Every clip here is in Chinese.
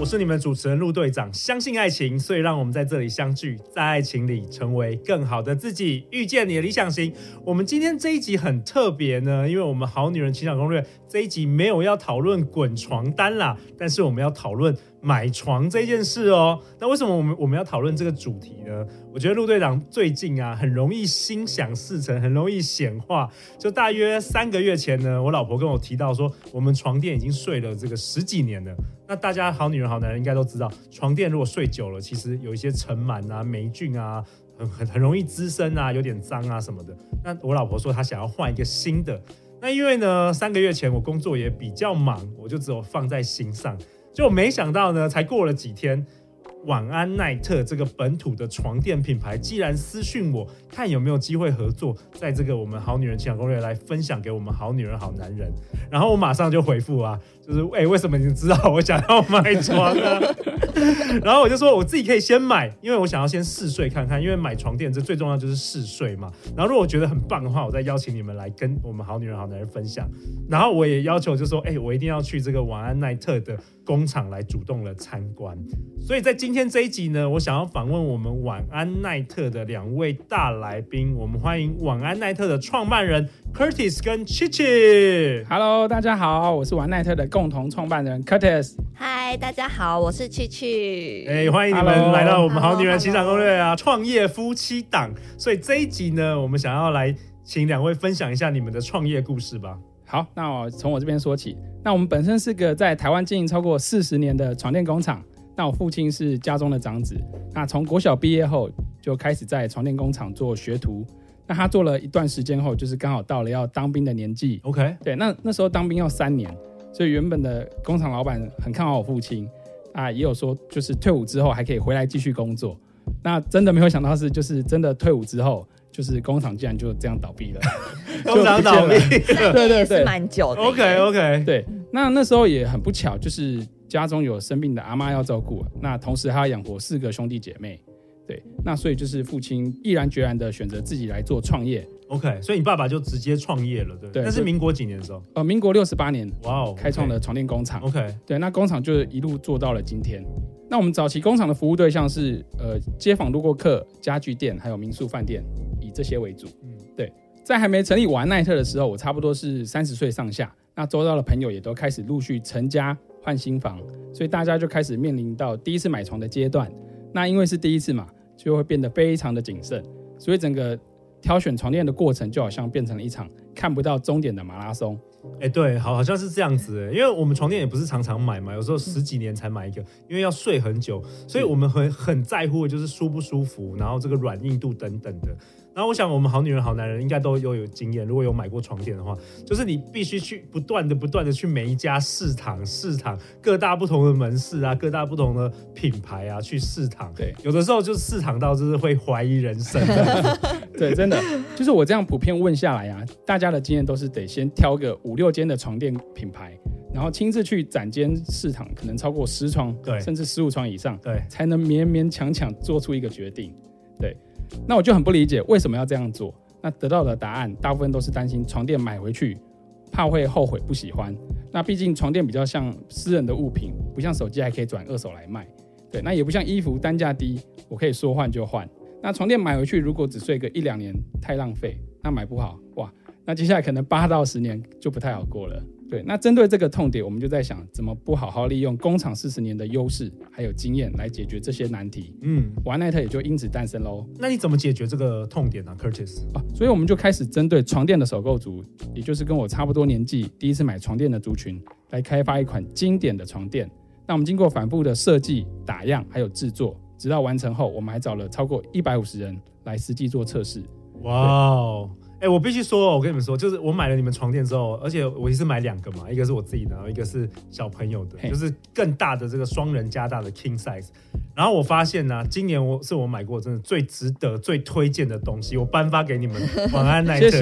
我是你们主持人陆队长。相信爱情，所以让我们在这里相聚，在爱情里成为更好的自己，遇见你的理想型。我们今天这一集很特别呢，因为我们好女人情场攻略这一集没有要讨论滚床单啦，但是我们要讨论买床这件事哦。那为什么我们我们要讨论这个主题呢？我觉得陆队长最近啊，很容易心想事成，很容易显化。就大约三个月前呢，我老婆跟我提到说，我们床垫已经睡了这个十几年了。那大家好女人好男人应该都知道，床垫如果睡久了，其实有一些尘螨啊、霉菌啊，很很很容易滋生啊，有点脏啊什么的。那我老婆说她想要换一个新的。那因为呢，三个月前我工作也比较忙，我就只有放在心上。就没想到呢，才过了几天。晚安奈特这个本土的床垫品牌，既然私讯我，看有没有机会合作，在这个我们好女人情场攻略来分享给我们好女人好男人，然后我马上就回复啊，就是哎、欸，为什么你知道我想要买床呢？然后我就说我自己可以先买，因为我想要先试睡看看，因为买床垫这最重要就是试睡嘛。然后如果我觉得很棒的话，我再邀请你们来跟我们好女人好男人分享。然后我也要求就说，哎、欸，我一定要去这个晚安奈特的工厂来主动的参观。所以在今天这一集呢，我想要访问我们晚安奈特的两位大来宾，我们欢迎晚安奈特的创办人 Curtis 跟 Chichi。Hello，大家好，我是晚安奈特的共同创办人 Curtis。嗨，大家好，我是 Chichi。哎，欢迎你们来到我们好女人情场攻略啊，创业夫妻档。所以这一集呢，我们想要来请两位分享一下你们的创业故事吧。好，那我从我这边说起。那我们本身是个在台湾经营超过四十年的床垫工厂。那我父亲是家中的长子。那从国小毕业后就开始在床垫工厂做学徒。那他做了一段时间后，就是刚好到了要当兵的年纪。OK，对，那那时候当兵要三年，所以原本的工厂老板很看好我父亲。啊，也有说就是退伍之后还可以回来继续工作，那真的没有想到是就是真的退伍之后，就是工厂竟然就这样倒闭了，工厂倒闭，对对对，蛮久的。OK OK，对，那那时候也很不巧，就是家中有生病的阿妈要照顾，那同时还要养活四个兄弟姐妹，对，那所以就是父亲毅然决然的选择自己来做创业。OK，所以你爸爸就直接创业了，对？对。那是民国几年的时候？呃，民国六十八年，哇哦，开创了床垫工厂。OK，对，那工厂就一路做到了今天。那我们早期工厂的服务对象是呃街坊路过客、家具店，还有民宿饭店，以这些为主。嗯，对。在还没成立晚安奈特的时候，我差不多是三十岁上下。那周遭的朋友也都开始陆续成家换新房，所以大家就开始面临到第一次买床的阶段。那因为是第一次嘛，就会变得非常的谨慎，所以整个。挑选床垫的过程就好像变成了一场看不到终点的马拉松。哎、欸，对，好，好像是这样子哎，因为我们床垫也不是常常买嘛，有时候十几年才买一个，因为要睡很久，所以我们很很在乎的就是舒不舒服，然后这个软硬度等等的。然后我想，我们好女人好男人应该都有有经验。如果有买过床垫的话，就是你必须去不断的、不断的去每一家试躺、试躺各大不同的门市啊，各大不同的品牌啊，去试躺。对，有的时候就是试躺到就是会怀疑人生。对，真的，就是我这样普遍问下来啊，大家的经验都是得先挑个五六间的床垫品牌，然后亲自去展间市场，可能超过十床，对，甚至十五床以上，对，才能勉勉强强做出一个决定。对。那我就很不理解为什么要这样做。那得到的答案大部分都是担心床垫买回去，怕会后悔不喜欢。那毕竟床垫比较像私人的物品，不像手机还可以转二手来卖。对，那也不像衣服单价低，我可以说换就换。那床垫买回去如果只睡个一两年，太浪费。那买不好哇，那接下来可能八到十年就不太好过了。对，那针对这个痛点，我们就在想，怎么不好好利用工厂四十年的优势还有经验来解决这些难题？嗯，晚安奈特也就因此诞生喽。那你怎么解决这个痛点呢，Curtis？啊，所以我们就开始针对床垫的首购族，也就是跟我差不多年纪、第一次买床垫的族群，来开发一款经典的床垫。那我们经过反复的设计、打样还有制作，直到完成后，我们还找了超过一百五十人来实际做测试。哇哦！哎，我必须说，我跟你们说，就是我买了你们床垫之后，而且我一次买两个嘛，一个是我自己的，然后一个是小朋友的，就是更大的这个双人加大的 king size。然后我发现呢、啊，今年我是我买过真的最值得、最推荐的东西，我颁发给你们晚安 奈特，谢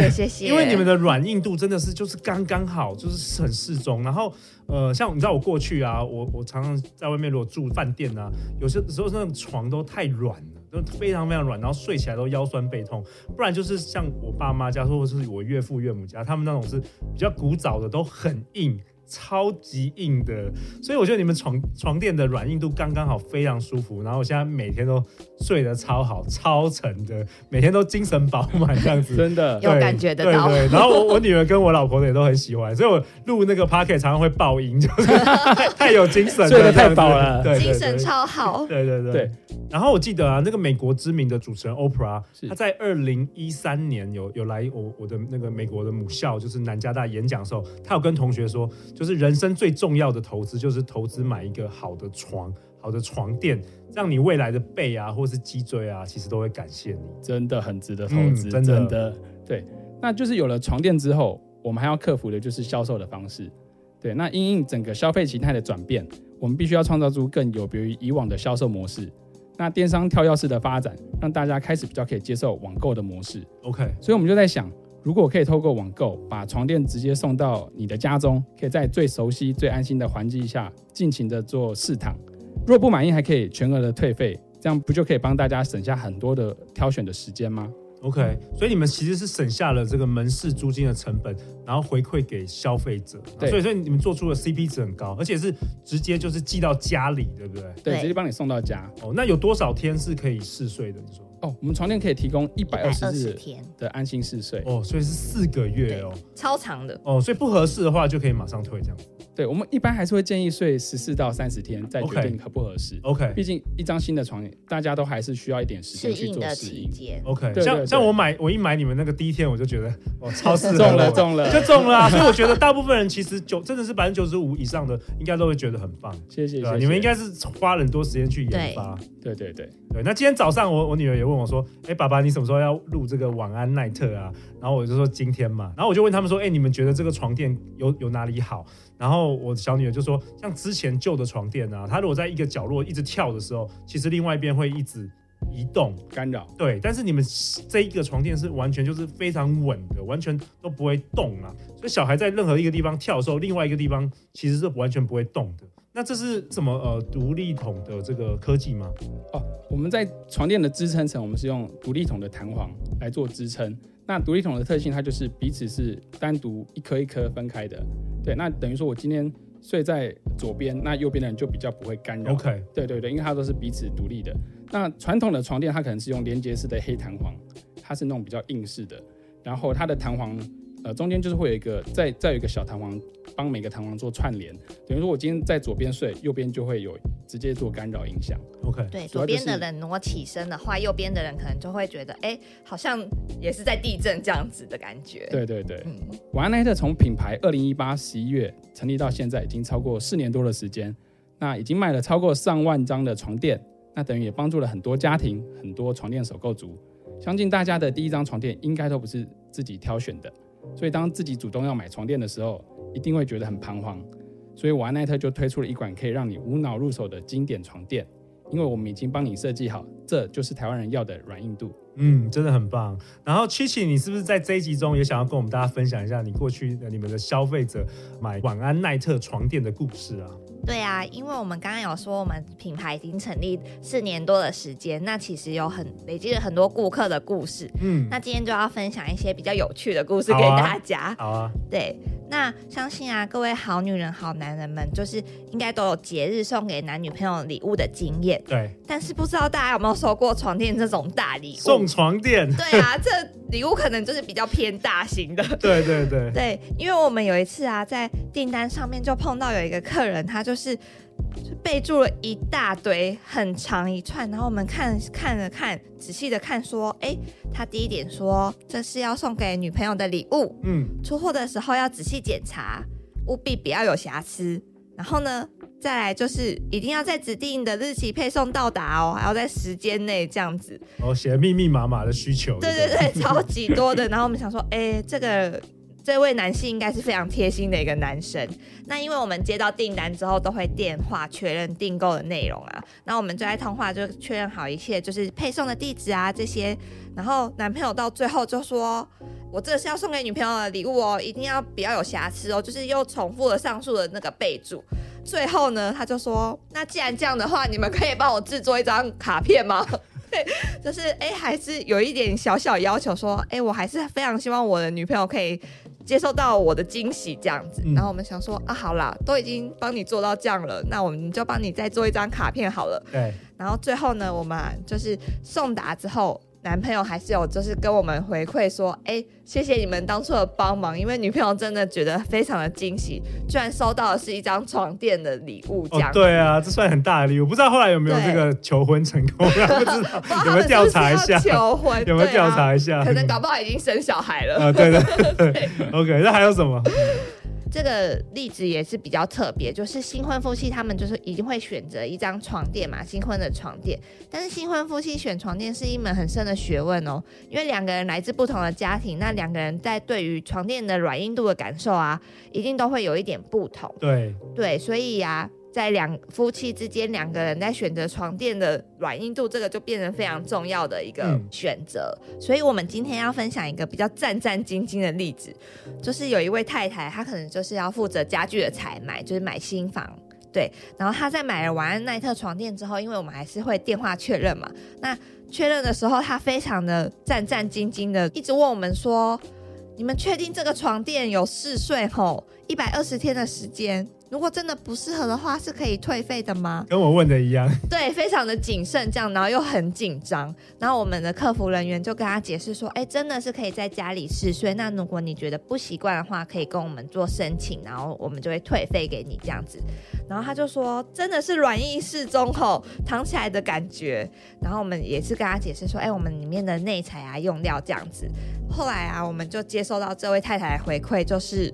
谢谢谢，因为你们的软硬度真的是就是刚刚好，就是很适中。然后呃，像你知道我过去啊，我我常常在外面如果住饭店啊，有些时候那种床都太软了，都非常非常软，然后睡起来都腰酸背痛。不然就是像我爸妈家，或者是我岳父岳母家，他们那种是比较古早的，都很硬。超级硬的，所以我觉得你们床床垫的软硬度刚刚好，非常舒服。然后我现在每天都睡得超好，超沉的，每天都精神饱满这样子，真的有感觉得到。对，对，对，然后我我女儿跟我老婆也都很喜欢，所以我录那个 podcast 常常会爆音，就是 太，太有精神了，睡得太饱了，精神超好。对对对，对。然后我记得啊，那个美国知名的主持人 Oprah，他在二零一三年有有来我我的那个美国的母校，就是南加大演讲的时候，他有跟同学说，就是人生最重要的投资就是投资买一个好的床、好的床垫，让你未来的背啊或是脊椎啊，其实都会感谢你，真的很值得投资，嗯、真的，真的对。那就是有了床垫之后，我们还要克服的就是销售的方式，对。那因应整个消费形态的转变，我们必须要创造出更有别于以往的销售模式。那电商跳跃式的发展，让大家开始比较可以接受网购的模式。OK，所以我们就在想，如果可以透过网购把床垫直接送到你的家中，可以在最熟悉、最安心的环境下尽情的做试躺。若不满意，还可以全额的退费，这样不就可以帮大家省下很多的挑选的时间吗？OK，所以你们其实是省下了这个门市租金的成本，然后回馈给消费者。对，所以所以你们做出的 CP 值很高，而且是直接就是寄到家里，对不对？对，直接帮你送到家。哦，那有多少天是可以试睡的？你说？哦，我们床垫可以提供一百二十日的安心试睡。哦，所以是四个月哦，超长的。哦，所以不合适的话就可以马上退这样子。对，我们一般还是会建议睡十四到三十天再决定合不合适。OK，毕竟一张新的床，大家都还是需要一点时间去做适应。OK，像像我买，我一买你们那个第一天我就觉得哦，超适合，中了中了就中了啊！所以我觉得大部分人其实九真的是百分之九十五以上的应该都会觉得很棒。谢谢，谢谢。你们应该是花了很多时间去研发。对对对对。那今天早上我我女儿也问我说：“哎，爸爸，你什么时候要录这个晚安奈特啊？”然后我就说今天嘛。然后我就问他们说：“哎，你们觉得这个床垫有有哪里好？”然后我小女儿就说，像之前旧的床垫啊，它如果在一个角落一直跳的时候，其实另外一边会一直移动干扰。对，但是你们这一个床垫是完全就是非常稳的，完全都不会动啊。所以小孩在任何一个地方跳的时候，另外一个地方其实是完全不会动的。那这是什么呃独立筒的这个科技吗？哦，我们在床垫的支撑层，我们是用独立筒的弹簧来做支撑。那独立筒的特性，它就是彼此是单独一颗一颗分开的。对，那等于说我今天睡在左边，那右边的人就比较不会干扰。OK，对对对，因为它都是彼此独立的。那传统的床垫，它可能是用连接式的黑弹簧，它是那种比较硬式的，然后它的弹簧。呃，中间就是会有一个，再再有一个小弹簧，帮每个弹簧做串联。等于说我今天在左边睡，右边就会有直接做干扰影响。OK，对，左边的人挪起身的话，右边的人可能就会觉得，哎，好像也是在地震这样子的感觉。对对对，嗯，晚安奈特从品牌二零一八十一月成立到现在，已经超过四年多的时间，那已经卖了超过上万张的床垫，那等于也帮助了很多家庭，很多床垫首购族。相信大家的第一张床垫应该都不是自己挑选的。所以，当自己主动要买床垫的时候，一定会觉得很彷徨。所以，晚安奈特就推出了一款可以让你无脑入手的经典床垫，因为我们已经帮你设计好，这就是台湾人要的软硬度。嗯，真的很棒。然后七七你是不是在这一集中也想要跟我们大家分享一下你过去你们的消费者买晚安奈特床垫的故事啊？对啊，因为我们刚刚有说，我们品牌已经成立四年多的时间，那其实有很累积了很多顾客的故事。嗯，那今天就要分享一些比较有趣的故事给大家。好啊，好啊，对，那相信啊，各位好女人、好男人们，就是应该都有节日送给男女朋友礼物的经验。对，但是不知道大家有没有收过床垫这种大礼物？送床垫？对啊，这礼物可能就是比较偏大型的。对对对对，因为我们有一次啊，在订单上面就碰到有一个客人，他就。就备注了一大堆很长一串，然后我们看看了看，仔细的看，说，哎，他第一点说这是要送给女朋友的礼物，嗯，出货的时候要仔细检查，务必不要有瑕疵。然后呢，再来就是一定要在指定的日期配送到达哦，还要在时间内这样子。哦，写密密麻麻的需求。对对对，超级多的。然后我们想说，哎，这个这位男性应该是非常贴心的一个男生。那因为我们接到订单之后，都会电话确认订购的内容啊。那我们就在通话就确认好一切，就是配送的地址啊这些。然后男朋友到最后就说。我这是要送给女朋友的礼物哦，一定要不要有瑕疵哦，就是又重复了上述的那个备注。最后呢，他就说：“那既然这样的话，你们可以帮我制作一张卡片吗？” 对，就是哎，还是有一点小小要求，说：“哎，我还是非常希望我的女朋友可以接受到我的惊喜这样子。”然后我们想说：“啊，好啦，都已经帮你做到这样了，那我们就帮你再做一张卡片好了。”对。然后最后呢，我们就是送达之后。男朋友还是有，就是跟我们回馈说，哎，谢谢你们当初的帮忙，因为女朋友真的觉得非常的惊喜，居然收到的是一张床垫的礼物，这样、哦。对啊，这算很大的礼物，不知道后来有没有这个求婚成功？不知道有没有调查一下？求婚有没有调查一下？可能搞不好已经生小孩了。啊，对对对，OK，那还有什么？这个例子也是比较特别，就是新婚夫妻他们就是一定会选择一张床垫嘛，新婚的床垫。但是新婚夫妻选床垫是一门很深的学问哦，因为两个人来自不同的家庭，那两个人在对于床垫的软硬度的感受啊，一定都会有一点不同。对对，所以呀、啊。在两夫妻之间，两个人在选择床垫的软硬度，这个就变成非常重要的一个选择。嗯。所以，我们今天要分享一个比较战战兢兢的例子，就是有一位太太，她可能就是要负责家具的采买，就是买新房，对。然后她在买了晚安奈特床垫之后，因为我们还是会电话确认嘛，那确认的时候，她非常的战战兢兢的，一直问我们说：“你们确定这个床垫有试睡后一百二十天的时间？”如果真的不适合的话，是可以退费的吗？跟我问的一样。对，非常的谨慎，这样，然后又很紧张。然后我们的客服人员就跟他解释说：“哎，真的是可以在家里试睡。那如果你觉得不习惯的话，可以跟我们做申请，然后我们就会退费给你这样子。”然后他就说：“真的是软硬适中后，躺起来的感觉。”然后我们也是跟他解释说：“哎，我们里面的内材啊，用料这样子。”后来啊，我们就接收到这位太太的回馈，就是。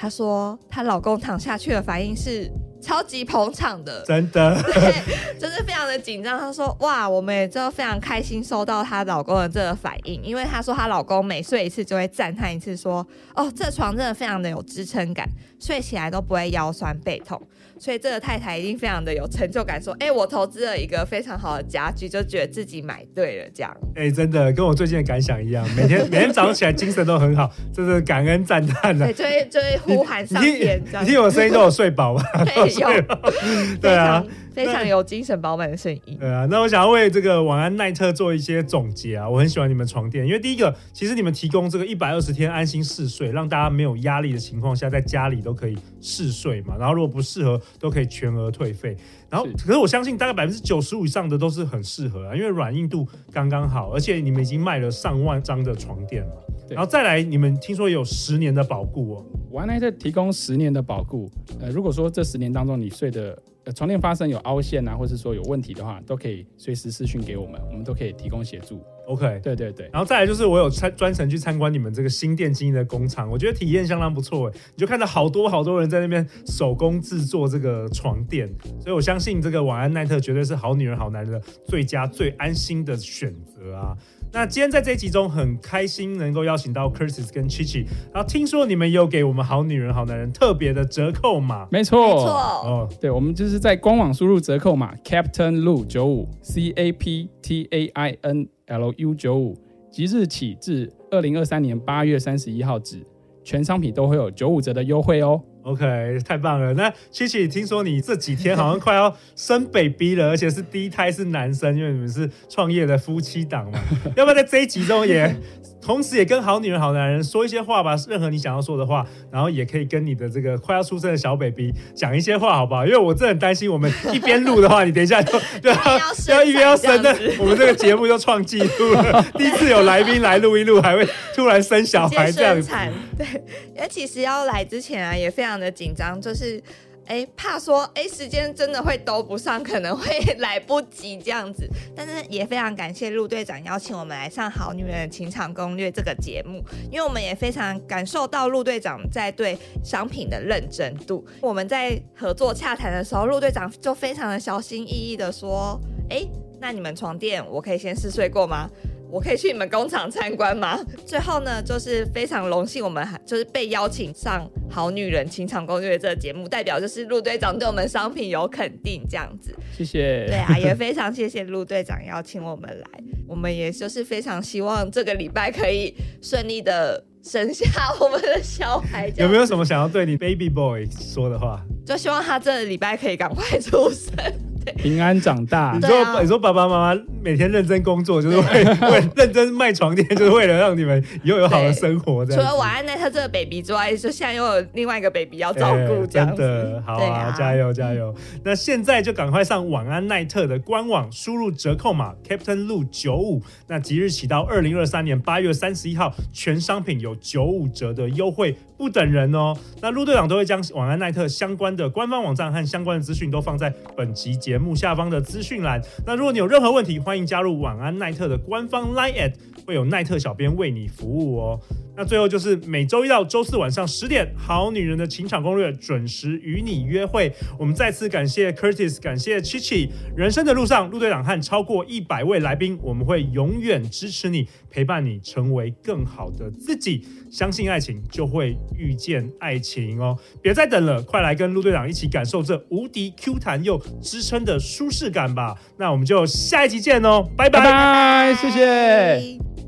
她说，她老公躺下去的反应是超级捧场的，真的，对，就是非常的紧张。她说，哇，我们也就非常开心收到她老公的这个反应，因为她说她老公每睡一次就会赞叹一次，说，哦，这床真的非常的有支撑感，睡起来都不会腰酸背痛。所以这个太太一定非常的有成就感，说：“哎，我投资了一个非常好的家具，就觉得自己买对了。”这样，哎，真的跟我最近的感想一样，每天 每天早上起来精神都很好，就是感恩赞叹的，对，就会就会呼喊上天，你听我声音都有睡饱吗？有，对啊。非常有精神饱满的声音。对啊，那我想要为这个晚安奈特做一些总结啊。我很喜欢你们床垫，因为第一个，其实你们提供这个一百二十天安心试睡，让大家没有压力的情况下，在家里都可以试睡嘛。然后如果不适合，都可以全额退费。然后，可是我相信大概百分之九十五以上的都是很适合啊，因为软硬度刚刚好，而且你们已经卖了上万张的床垫了。然后再来，你们听说有十年的保固哦。晚安奈特提供十年的保固。呃，如果说这十年当中你睡的。床垫发生有凹陷啊，或是说有问题的话，都可以随时私讯给我们，我们都可以提供协助。OK，对对对。然后再来就是我有参专程去参观你们这个新店经营的工厂，我觉得体验相当不错哎。你就看到好多好多人在那边手工制作这个床垫，所以我相信这个晚安奈特绝对是好女人好男人的最佳最安心的选择啊。那今天在这一集中很开心能够邀请到 Curtis 跟 Chichi，然后听说你们有给我们好女人好男人特别的折扣码，没错，没错，哦，对，我们就是在官网输入折扣码 Captain Lu 九五 C A P T A I N L U 九五，即日起至二零二三年八月三十一号止，全商品都会有九五折的优惠哦。OK，太棒了。那 Chichi，听说你这几天好像快要生 baby 了，而且是第一胎是男生，因为你们是创业的夫妻档嘛。要不要在这一集中也？同时，也跟好女人、好男人说一些话吧，任何你想要说的话，然后也可以跟你的这个快要出生的小 baby 讲一些话，好不好？因为我真的很担心，我们一边录的话，你等一下就 就要一边要生的，我们这个节目就创纪录了。第一次有来宾来录一录，还会突然生小孩这样子。对，因为其实要来之前啊，也非常的紧张，就是。哎，怕说哎时间真的会兜不上，可能会来不及这样子。但是也非常感谢陆队长邀请我们来上《好女人的情场攻略》这个节目，因为我们也非常感受到陆队长在对商品的认真度。我们在合作洽谈的时候，陆队长就非常的小心翼翼的说：“哎，那你们床垫我可以先试睡过吗？”我可以去你们工厂参观吗？最后呢，就是非常荣幸，我们还就是被邀请上《好女人情场攻略》这个节目，代表就是陆队长对我们商品有肯定，这样子。谢谢。对啊，也非常谢谢陆队长邀请我们来，我们也就是非常希望这个礼拜可以顺利的生下我们的小孩。有没有什么想要对你 baby boy 说的话？就希望他这个礼拜可以赶快出生。平安长大。你说，啊、你说爸爸妈妈每天认真工作，就是为 为认真卖床垫，就是为了让你们以后有好的生活。除了晚安奈特这个 baby 之外，就现在又有另外一个 baby 要照顾，这样子。真的好啊，啊加油加油！那现在就赶快上晚安奈特的官网，输入折扣码 Captain Lu 九五。那即日起到二零二三年八月三十一号，全商品有九五折的优惠。不等人哦，那陆队长都会将晚安奈特相关的官方网站和相关的资讯都放在本集节目下方的资讯栏。那如果你有任何问题，欢迎加入晚安奈特的官方 Line@，会有奈特小编为你服务哦。那最后就是每周一到周四晚上十点，好女人的情场攻略准时与你约会。我们再次感谢 Curtis，感谢 Chichi。人生的路上，陆队长和超过一百位来宾，我们会永远支持你，陪伴你成为更好的自己。相信爱情，就会遇见爱情哦！别再等了，快来跟陆队长一起感受这无敌 Q 弹又支撑的舒适感吧！那我们就下一集见哦，拜拜，拜拜，谢谢。